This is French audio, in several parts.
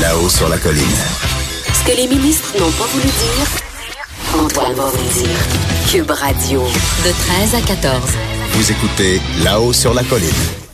Là-haut sur la colline. Ce que les ministres n'ont pas voulu dire, Antoine va vous le dire. Cube Radio, de 13 à 14. Vous écoutez Là-haut sur la colline.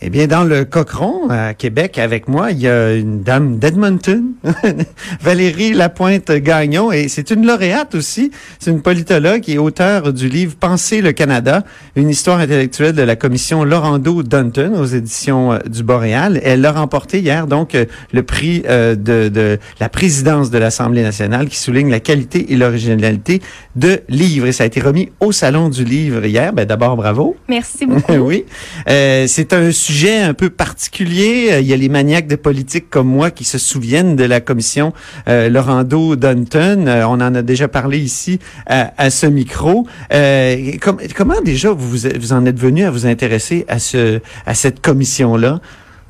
Eh bien, dans le Cochron, à Québec, avec moi, il y a une dame d'Edmonton, Valérie Lapointe-Gagnon, et c'est une lauréate aussi. C'est une politologue et auteure du livre Penser le Canada, une histoire intellectuelle de la commission Laurando-Dunton aux éditions euh, du Boréal. Elle a remporté hier, donc, euh, le prix euh, de, de la présidence de l'Assemblée nationale qui souligne la qualité et l'originalité de livres. Et ça a été remis au Salon du livre hier. Ben, d'abord, bravo. Merci beaucoup. oui. C'est un sujet un peu particulier. Euh, Il y a les maniaques de politique comme moi qui se souviennent de la commission euh, Laurando Dunton. Euh, on en a déjà parlé ici à, à ce micro. Euh, com- comment déjà vous, vous en êtes venu à vous intéresser à ce à cette commission-là?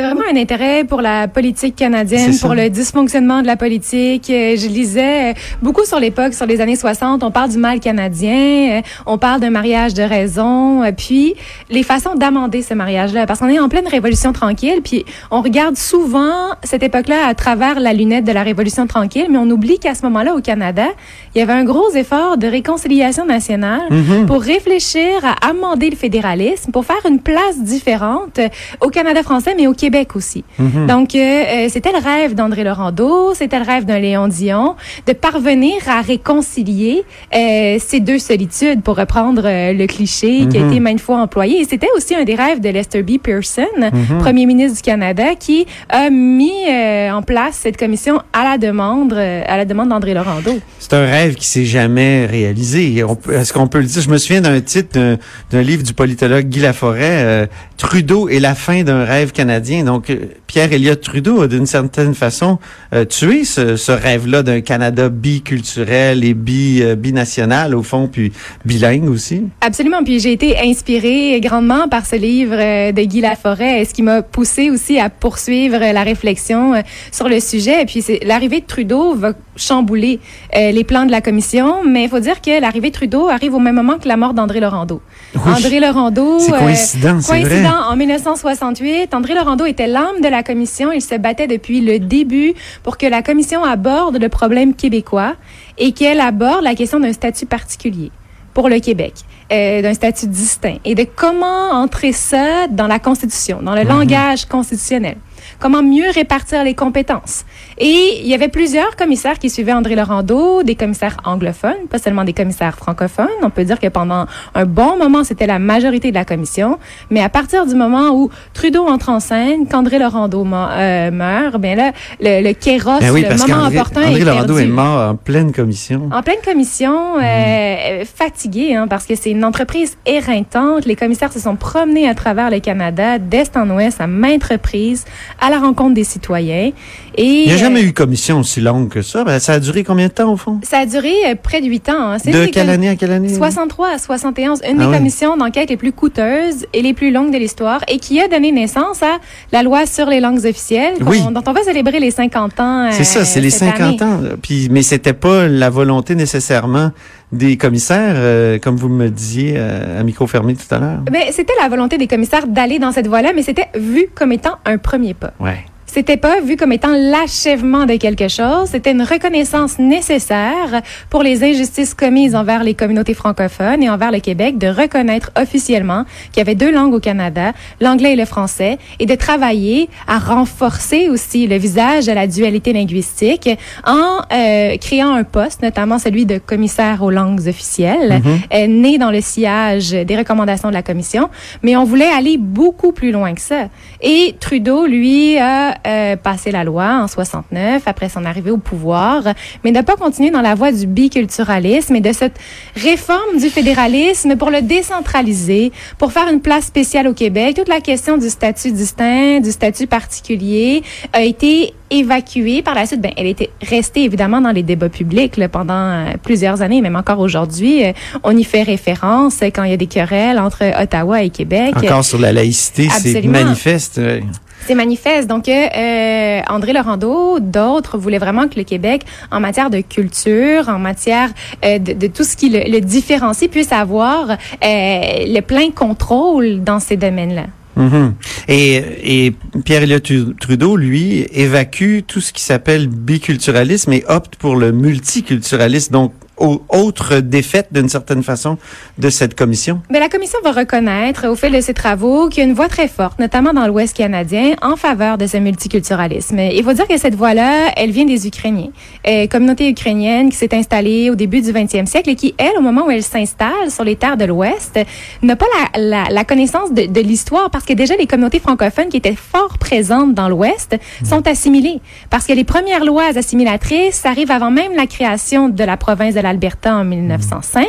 C'est vraiment un intérêt pour la politique canadienne, pour le dysfonctionnement de la politique. Euh, Je lisais euh, beaucoup sur l'époque, sur les années 60, on parle du mal canadien, euh, on parle d'un mariage de raison, puis les façons d'amender ce mariage-là. Parce qu'on est en pleine révolution tranquille, puis on regarde souvent cette époque-là à travers la lunette de la révolution tranquille, mais on oublie qu'à ce moment-là, au Canada, il y avait un gros effort de réconciliation nationale pour réfléchir à amender le fédéralisme, pour faire une place différente au Canada français, mais au Québec aussi. Donc, euh, euh, c'était le rêve d'André Laurando, c'était le rêve d'un Léon Dion, de parvenir à réconcilier euh, ces deux solitudes, pour reprendre euh, le cliché qui a été maintes fois employé. Et c'était aussi un des rêves de Lester B. Pearson, premier ministre du Canada, qui a mis en place cette commission à la demande, à la demande d'André Laurando. C'est un rêve qui s'est jamais réalisé. On Est-ce qu'on peut le dire? Je me souviens d'un titre d'un- d'un livre du politologue Guy Laforêt, Trudeau et la fin d'un rêve canadien. Donc, euh, Pierre Elliott Trudeau a d'une certaine façon euh, tué ce, ce rêve-là d'un Canada biculturel et bi, euh, binational, au fond, puis bilingue aussi. Absolument. Puis j'ai été inspirée grandement par ce livre euh, de Guy Laforêt, ce qui m'a poussé aussi à poursuivre la réflexion euh, sur le sujet. Et puis c'est l'arrivée de Trudeau va chambouler les plans de la commission, mais il faut dire que l'arrivée de Trudeau arrive au même moment que la mort d'André Laurando. André Laurando, C'est coïncident, c'est vrai. coïncident en 1968, André Laurando était l'âme de la commission. Il se battait depuis le début pour que la commission aborde le problème québécois et qu'elle aborde la question d'un statut particulier pour le Québec, euh, d'un statut distinct et de comment entrer ça dans la Constitution, dans le langage constitutionnel. Comment mieux répartir les compétences. Et il y avait plusieurs commissaires qui suivaient André Laurando, des commissaires anglophones, pas seulement des commissaires francophones. On peut dire que pendant un bon moment, c'était la majorité de la commission. Mais à partir du moment où Trudeau entre en scène, qu'André Laurando euh, meurt, bien là, le, le kéros, Ben oui, le moment opportun André est Laurando perdu. est mort en pleine commission. En pleine commission, euh, euh, fatiguée, hein, parce que c'est une entreprise éreintante. Les commissaires se sont promenés à travers le Canada, d'est en ouest, à maintes reprises, à la rencontre des citoyens. Et Il n'y a euh, jamais eu commission aussi longue que ça. Ben, ça a duré combien de temps, au fond? ça a duré euh, près de huit ans. hein. De quelle année à quelle année? 63 à 71, une Ah des commissions d'enquête les plus coûteuses et les plus longues de l'histoire et qui a donné naissance à la loi sur les langues officielles Oui. dont on va célébrer les 50 ans. C'est ça, euh, c'est les cette 50 année. ans. Puis, mais c'était pas la volonté nécessairement des commissaires, euh, comme vous me disiez euh, à micro fermé tout à l'heure? Ben, c'était la volonté des commissaires d'aller dans cette voie-là, mais c'était vu comme étant un premier pas. Ouais. C'était pas vu comme étant l'achèvement de quelque chose, c'était une reconnaissance nécessaire pour les injustices commises envers les communautés francophones et envers le Québec de reconnaître officiellement qu'il y avait deux langues au Canada, l'anglais et le français, et de travailler à renforcer aussi le visage de la dualité linguistique en euh, créant un poste, notamment celui de commissaire aux langues officielles, euh, né dans le sillage des recommandations de la commission, mais on voulait aller beaucoup plus loin que ça. Et Trudeau, lui, a euh, passé la loi en 69 après son arrivée au pouvoir, mais n'a pas continué dans la voie du biculturalisme et de cette réforme du fédéralisme pour le décentraliser, pour faire une place spéciale au Québec. Toute la question du statut distinct, du statut particulier a été évacuée. Par la suite, ben, elle était restée évidemment dans les débats publics là, pendant euh, plusieurs années, même encore aujourd'hui. Euh, on y fait référence quand il y a des querelles entre Ottawa et Québec. Encore sur la laïcité, c'est manifeste. C'est manifeste. Donc, euh, euh, André Laurando, d'autres voulaient vraiment que le Québec, en matière de culture, en matière euh, de, tout ce qui le, différencie, puisse avoir le plein contrôle dans ces domaines-là. Mhm. Et, Pierre-Éliott Trudeau, lui, évacue tout ce qui s'appelle biculturalisme et opte pour le multiculturalisme. Donc, autre défaite d'une certaine façon de cette commission? Mais la commission va reconnaître, au fil de ses travaux, qu'il y a une voix très forte, notamment dans l'Ouest canadien, en faveur de ce multiculturalisme. Il faut dire que cette voix-là, elle vient des Ukrainiens. Euh, communauté ukrainienne qui s'est installée au début du 20e siècle et qui, elle, au moment où elle s'installe sur les terres de l'Ouest, n'a pas la, la, la connaissance de, de l'histoire parce que déjà les communautés francophones qui étaient fort présentes dans l'Ouest sont assimilées. Parce que les premières lois assimilatrices arrivent avant même la création de la province de l'Alberta en 1905.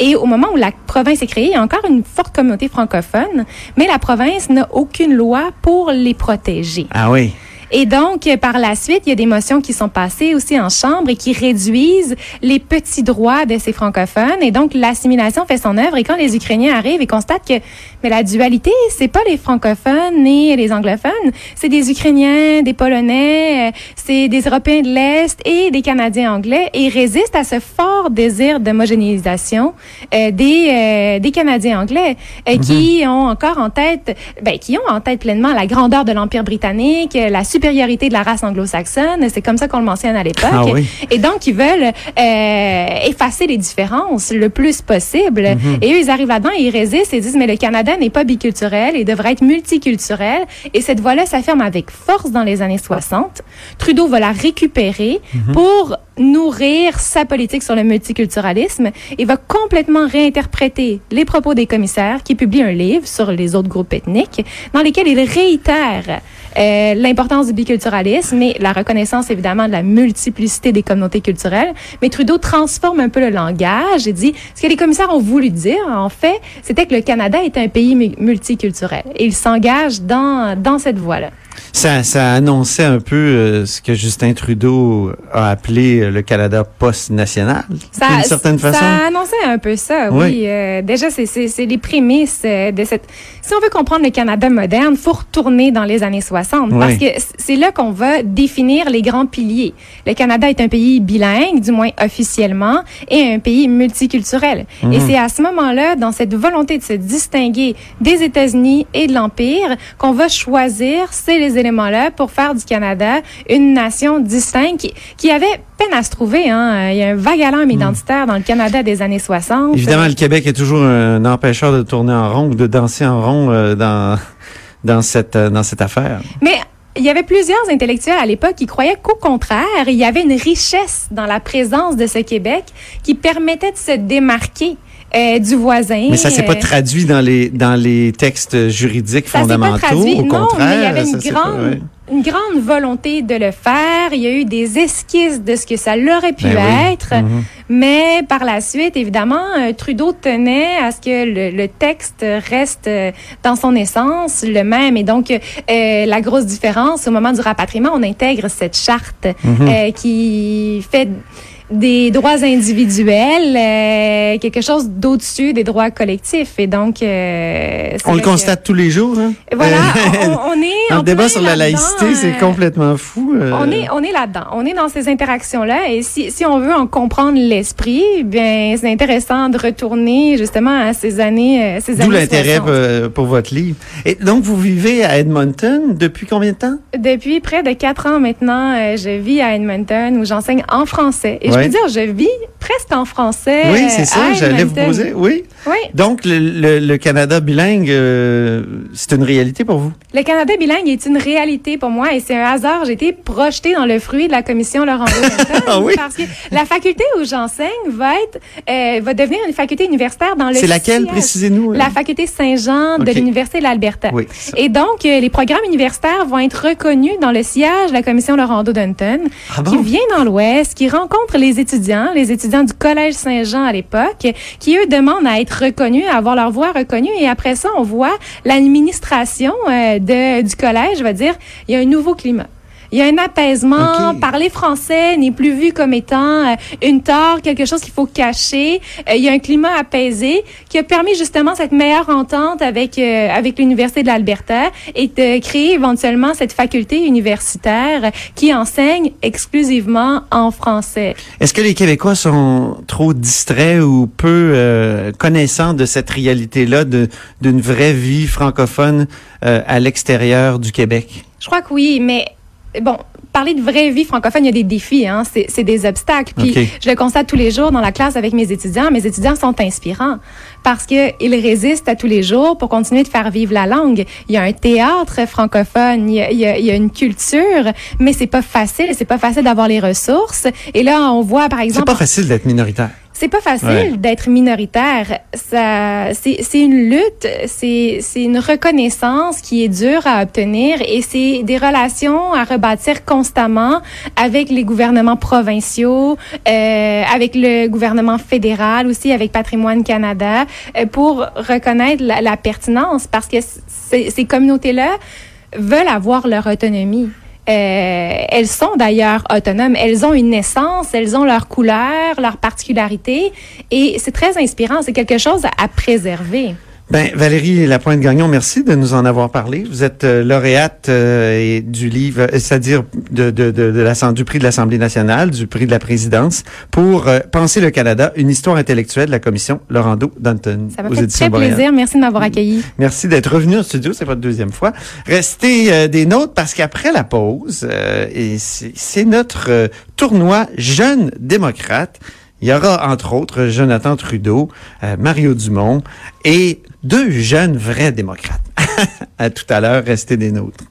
Et au moment où la province est créée, il y a encore une forte communauté francophone, mais la province n'a aucune loi pour les protéger. Ah oui. Et donc, par la suite, il y a des motions qui sont passées aussi en Chambre et qui réduisent les petits droits de ces francophones. Et donc, l'assimilation fait son œuvre. Et quand les Ukrainiens arrivent et constatent que mais la dualité, c'est pas les francophones ni les anglophones, c'est des Ukrainiens, des Polonais, euh, c'est des Européens de l'Est et des Canadiens anglais. Et ils résistent à ce fort désir d'homogénéisation euh, des, euh, des Canadiens anglais euh, qui ont encore en tête, ben, qui ont en tête pleinement la grandeur de l'Empire britannique, la supériorité de la race anglo-saxonne. C'est comme ça qu'on le mentionne à l'époque. Ah oui. Et donc, ils veulent euh, effacer les différences le plus possible. Mhm. Et eux, ils arrivent là-dedans et ils résistent et disent, mais le Canada n'est pas biculturel et devrait être multiculturel. Et cette voie-là s'affirme avec force dans les années 60. Trudeau va la récupérer Mhm. pour nourrir sa politique sur le multiculturalisme et va complètement réinterpréter les propos des commissaires qui publient un livre sur les autres groupes ethniques dans lesquels il réitère euh, l'importance du biculturalisme et la reconnaissance évidemment de la multiplicité des communautés culturelles. Mais Trudeau transforme un peu le langage et dit ce que les commissaires ont voulu dire en fait, c'était que le Canada est un pays mu- multiculturel et il s'engage dans dans cette voie-là. Ça, ça annonçait un peu euh, ce que Justin Trudeau a appelé euh, le Canada post-national, d'une certaine ça façon. annonçait un peu ça, Oui. oui. Euh, déjà, c'est- c'est c'est les prémices de cette... Si on veut comprendre le Canada moderne, faut retourner dans les années 60 Oui. parce que c'est là qu'on va définir les grands piliers. Le Canada est un pays bilingue, du moins officiellement, et un pays multiculturel. Mhm. Et c'est à ce moment-là, dans cette volonté de se distinguer des États-Unis et de l'Empire, qu'on va choisir ces les éléments-là pour faire du Canada une nation distincte qui, qui avait peine à se trouver. Hein. Il y a un vague alarme identitaire dans le Canada des années 60. Évidemment, le Québec est toujours un empêcheur de tourner en rond ou de danser en rond euh, dans dans cette euh, dans cette affaire. Mais il y avait plusieurs intellectuels à l'époque qui croyaient qu'au contraire, il y avait une richesse dans la présence de ce Québec qui permettait de se démarquer euh, du voisin. Mais ça s'est pas Euh, traduit dans les dans les textes juridiques Ça s'est pas fondamentaux. traduit. Au non, contraire, mais il y avait une grande, pas- ouais. une grande volonté de le faire. Il y a eu des esquisses de ce que ça l'aurait pu Ben oui. être. Mhm. Mais par la suite, évidemment, euh, Trudeau tenait à ce que le, le texte reste dans son essence le même. Et donc, euh, la grosse différence, au moment du rapatriement, on intègre cette charte Mhm. euh, qui fait des droits individuels, euh, quelque chose d'au-dessus des droits collectifs. Et donc, euh, On le que- constate tous les jours. Hein? Voilà, Euh, on, on est en le débat sur la laïcité, c'est euh, complètement fou. euh. on est, on est là-dedans. On est dans ces interactions-là. Et si, si on veut en comprendre l'esprit, bien, c'est intéressant de retourner justement à ces années, ces D'où l'intérêt 60. pour votre livre. Et donc, vous vivez à Edmonton depuis combien de temps? Depuis près de quatre ans maintenant, je vis à Edmonton où j'enseigne en français. Et je Ouais. dire, je vis presque en français. Oui, c'est ça, j'allais vous poser. Oui. Oui. Donc, le, le- le Canada bilingue, euh, c'est une réalité pour vous? Le Canada bilingue est une réalité pour moi et c'est un hasard. J'ai été projetée dans le fruit de la commission Laurent Ah oui? parce que la faculté où j'enseigne va être, euh, va devenir une faculté universitaire dans le C'est laquelle, précisez-nous? La faculté Saint-Jean de l'Université de l'Alberta. Oui. Et donc, euh, les programmes universitaires vont être reconnus dans le siège de la commission Laurent Dunton, Ah bon? qui vient dans l'Ouest, qui rencontre les étudiants, les étudiants du Collège Saint-Jean à l'époque, qui, eux, demandent à être reconnus, à avoir leur voix reconnue. Et après ça, on voit l'administration euh, de, du collège va dire, il y a un nouveau climat. Il y a un apaisement. Parler français n'est plus vu comme étant euh, une tare, quelque chose qu'il faut cacher. Euh, il y a un climat apaisé qui a permis justement cette meilleure entente avec euh, avec l'université de l'Alberta et de créer éventuellement cette faculté universitaire qui enseigne exclusivement en français. Est-ce que les Québécois sont trop distraits ou peu connaissants de cette réalité-là, de- d'une vraie vie francophone à l'extérieur du Québec? Je crois que oui, mais bon, parler de vraie vie francophone, il y a des défis, hein, c'est c'est des obstacles. Puis je le constate tous les jours dans la classe avec mes étudiants. Mes étudiants sont inspirants parce que ils résistent à tous les jours pour continuer de faire vivre la langue. Il y a un théâtre francophone, il y a, il y a- il y a une culture, mais c'est pas facile. C'est pas facile d'avoir les ressources. Et là, on voit par C'est exemple. pas facile d'être minoritaire. C'est pas facile Ouais. d'être minoritaire. Ça, c'est, c'est une lutte, c'est, c'est une reconnaissance qui est dure à obtenir et c'est des relations à rebâtir constamment avec les gouvernements provinciaux, euh, avec le gouvernement fédéral aussi, avec Patrimoine Canada, euh, pour reconnaître la, la pertinence parce que ces communautés-là veulent avoir leur autonomie. Euh, elles sont d'ailleurs autonomes. Elles ont une essence, elles ont leur couleur, leur particularité, et c'est très inspirant. C'est quelque chose à préserver. Ben, Valérie Lapointe-Gagnon, merci de nous en avoir parlé. Vous êtes euh, lauréate euh, et du livre, euh, c'est-à-dire de, de, de, du prix de l'Assemblée nationale, du prix de la présidence, pour euh, Penser le Canada, une histoire intellectuelle de la commission Laurando Danton. Ça m'a fait très Boréal. plaisir. Merci de m'avoir accueilli. Merci d'être revenu au studio, c'est votre deuxième fois. Restez des nôtres parce qu'après la pause, et c'est notre tournoi Jeunes démocrates. Il y aura entre autres Jonathan Trudeau, Mario Dumont et deux jeunes vrais démocrates. à tout à l'heure, restez des nôtres.